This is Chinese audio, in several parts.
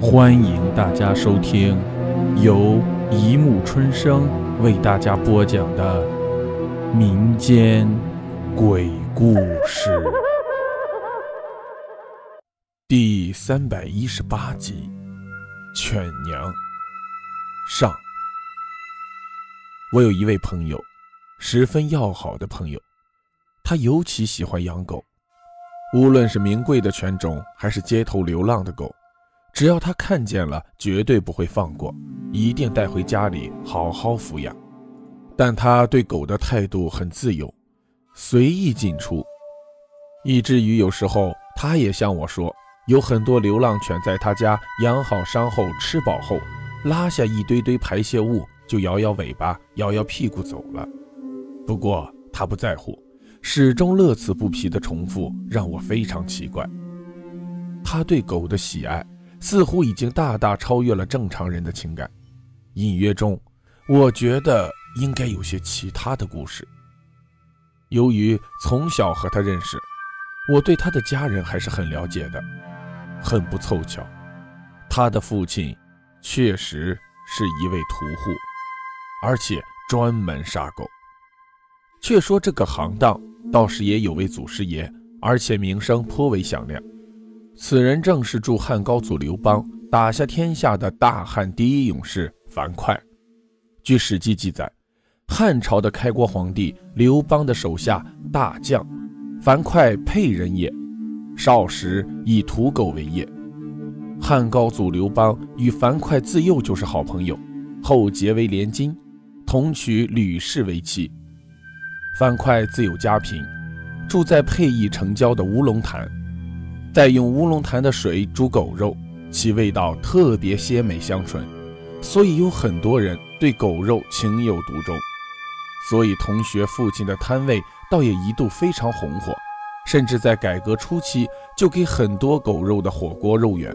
欢迎大家收听由一木春生为大家播讲的民间鬼故事第三百一十八集《犬娘》上。我有一位朋友，十分要好的朋友，他尤其喜欢养狗，无论是名贵的犬种，还是街头流浪的狗。只要他看见了，绝对不会放过，一定带回家里好好抚养。但他对狗的态度很自由，随意进出，以至于有时候他也向我说，有很多流浪犬在他家养好伤后吃饱后，拉下一堆堆排泄物，就摇摇尾巴、摇摇屁股走了。不过他不在乎，始终乐此不疲地重复，让我非常奇怪。他对狗的喜爱。似乎已经大大超越了正常人的情感。隐约中，我觉得应该有些其他的故事。由于从小和他认识，我对他的家人还是很了解的。很不凑巧，他的父亲确实是一位屠户，而且专门杀狗。却说这个行当倒是也有位祖师爷，而且名声颇为响亮。此人正是助汉高祖刘邦打下天下的大汉第一勇士樊哙。据《史记》记载，汉朝的开国皇帝刘邦的手下大将樊哙沛人也，少时以屠狗为业。汉高祖刘邦与樊哙自幼就是好朋友，后结为连襟，同娶吕氏为妻。樊哙自有家贫，住在沛邑城郊的乌龙潭。再用乌龙潭的水煮狗肉，其味道特别鲜美香醇，所以有很多人对狗肉情有独钟。所以同学父亲的摊位倒也一度非常红火，甚至在改革初期就给很多狗肉的火锅肉圆，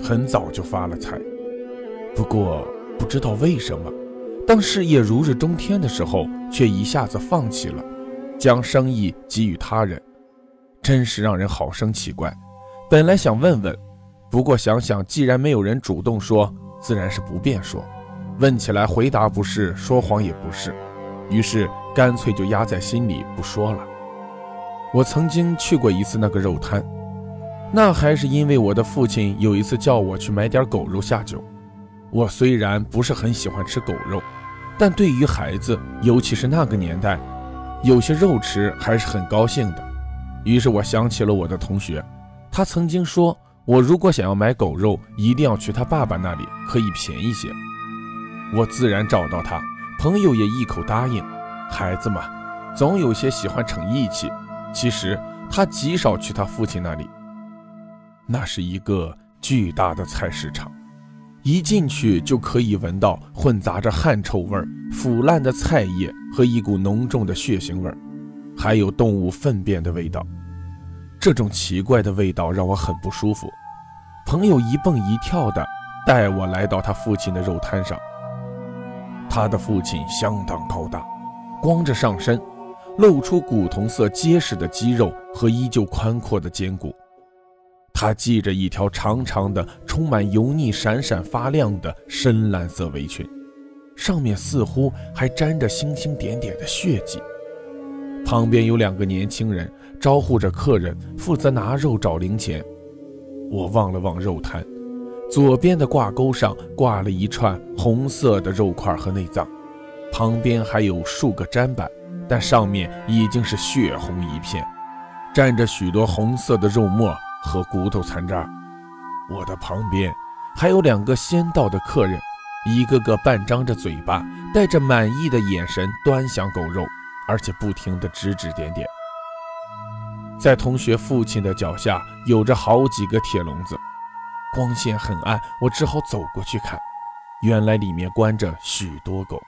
很早就发了财。不过不知道为什么，当事业如日中天的时候，却一下子放弃了，将生意给予他人，真是让人好生奇怪。本来想问问，不过想想，既然没有人主动说，自然是不便说。问起来，回答不是，说谎也不是，于是干脆就压在心里不说了。我曾经去过一次那个肉摊，那还是因为我的父亲有一次叫我去买点狗肉下酒。我虽然不是很喜欢吃狗肉，但对于孩子，尤其是那个年代，有些肉吃还是很高兴的。于是我想起了我的同学。他曾经说：“我如果想要买狗肉，一定要去他爸爸那里，可以便宜些。”我自然找到他，朋友也一口答应。孩子嘛，总有些喜欢逞义气。其实他极少去他父亲那里。那是一个巨大的菜市场，一进去就可以闻到混杂着汗臭味、腐烂的菜叶和一股浓重的血腥味，还有动物粪便的味道。这种奇怪的味道让我很不舒服。朋友一蹦一跳的带我来到他父亲的肉摊上。他的父亲相当高大，光着上身，露出古铜色结实的肌肉和依旧宽阔的肩骨。他系着一条长长的、充满油腻、闪闪发亮的深蓝色围裙，上面似乎还沾着星星点点的血迹。旁边有两个年轻人。招呼着客人，负责拿肉找零钱。我望了望肉摊，左边的挂钩上挂了一串红色的肉块和内脏，旁边还有数个砧板，但上面已经是血红一片，沾着许多红色的肉末和骨头残渣。我的旁边还有两个先到的客人，一个个半张着嘴巴，带着满意的眼神端详狗肉，而且不停地指指点点。在同学父亲的脚下有着好几个铁笼子，光线很暗，我只好走过去看。原来里面关着许多狗，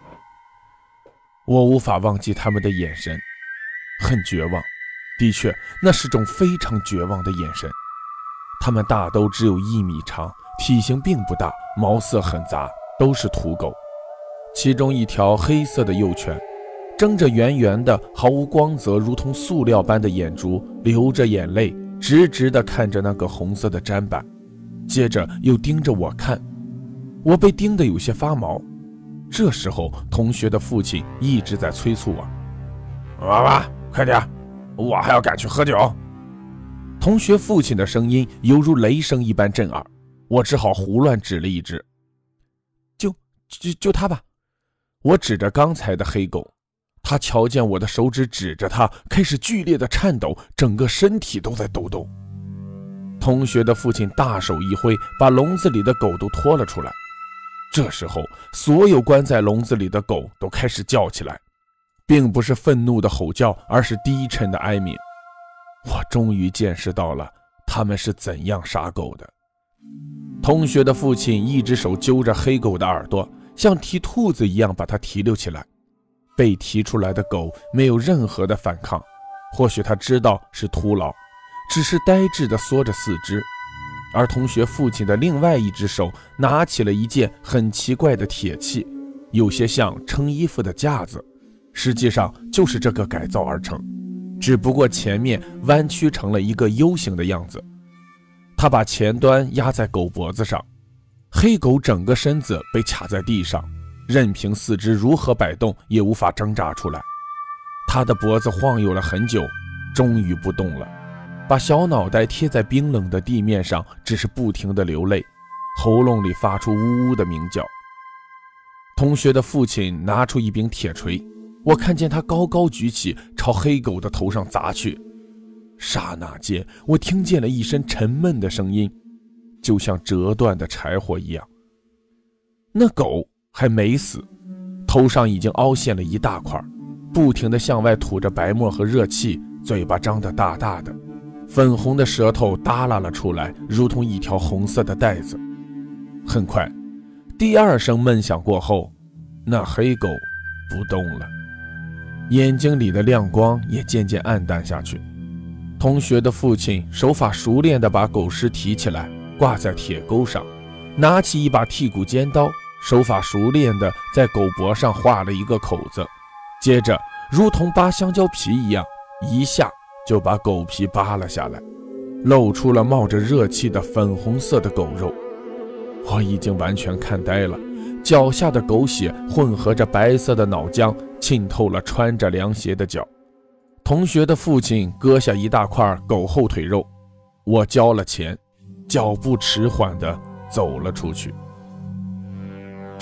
我无法忘记他们的眼神，很绝望。的确，那是种非常绝望的眼神。它们大都只有一米长，体型并不大，毛色很杂，都是土狗。其中一条黑色的幼犬。睁着圆圆的、毫无光泽、如同塑料般的眼珠，流着眼泪，直直地看着那个红色的砧板。接着又盯着我看，我被盯得有些发毛。这时候，同学的父亲一直在催促我：“娃娃，快点，我还要赶去喝酒。”同学父亲的声音犹如雷声一般震耳，我只好胡乱指了一指：“就就就他吧。”我指着刚才的黑狗，他瞧见我的手指指着他，开始剧烈的颤抖，整个身体都在抖动。同学的父亲大手一挥，把笼子里的狗都拖了出来。这时候，所有关在笼子里的狗都开始叫起来，并不是愤怒的吼叫，而是低沉的哀鸣。我终于见识到了他们是怎样杀狗的。同学的父亲一只手揪着黑狗的耳朵，像提兔子一样把它提溜起来。被提出来的狗没有任何的反抗，或许他知道是徒劳，只是呆滞地缩着四肢。而同学父亲的另外一只手拿起了一件很奇怪的铁器，有些像撑衣服的架子，实际上就是这个改造而成，只不过前面弯曲成了一个 U 型的样子。他把前端压在狗脖子上，黑狗整个身子被卡在地上，任凭四肢如何摆动也无法挣扎出来。他的脖子晃悠了很久，终于不动了。把小脑袋贴在冰冷的地面上，只是不停地流泪，喉咙里发出呜呜的鸣叫。同学的父亲拿出一柄铁锤，我看见他高高举起，朝黑狗的头上砸去。刹那间，我听见了一声沉闷的声音，就像折断的柴火一样。那狗还没死，头上已经凹陷了一大块，不停地向外吐着白沫和热气，嘴巴张得大大的。粉红的舌头耷拉了出来，如同一条红色的带子。很快，第二声闷响过后，那黑狗不动了，眼睛里的亮光也渐渐暗淡下去。同学的父亲手法熟练地把狗尸提起来，挂在铁钩上，拿起一把剔骨尖刀，手法熟练地在狗脖上画了一个口子，接着如同扒香蕉皮一样，一下。就把狗皮扒了下来，露出了冒着热气的粉红色的狗肉。我已经完全看呆了，脚下的狗血混合着白色的脑浆，浸透了穿着凉鞋的脚。同学的父亲割下一大块狗后腿肉，我交了钱，脚步迟缓地走了出去。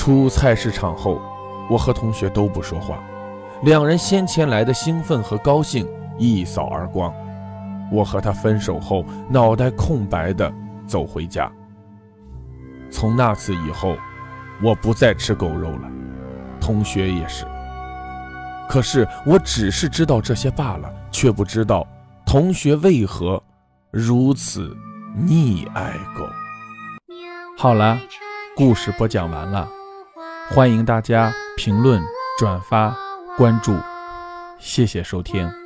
出菜市场后，我和同学都不说话，两人先前来的兴奋和高兴。一扫而光。我和他分手后，脑袋空白的走回家。从那次以后，我不再吃狗肉了，同学也是。可是我只是知道这些罢了，却不知道同学为何如此溺爱狗。好了，故事播讲完了，欢迎大家评论、转发、关注，谢谢收听。